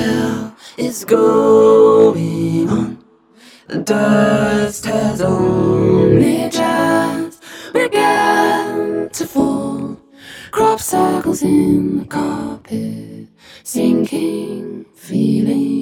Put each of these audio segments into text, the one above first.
hell is going on? Dust has only just begun to fall. Crop circles in the carpet, sinking feeling.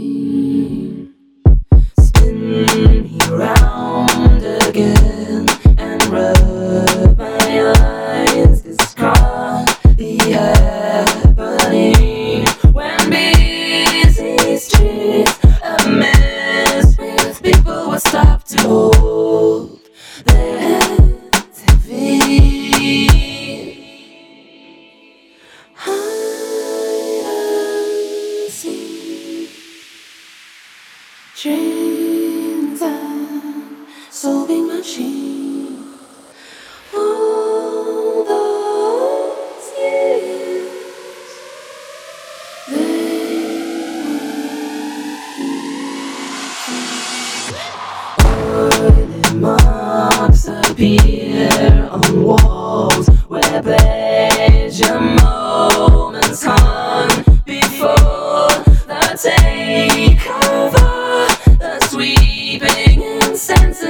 Dreams and solving machine. All those years, they marks appear on walls where pleasure moments hung before the takeover.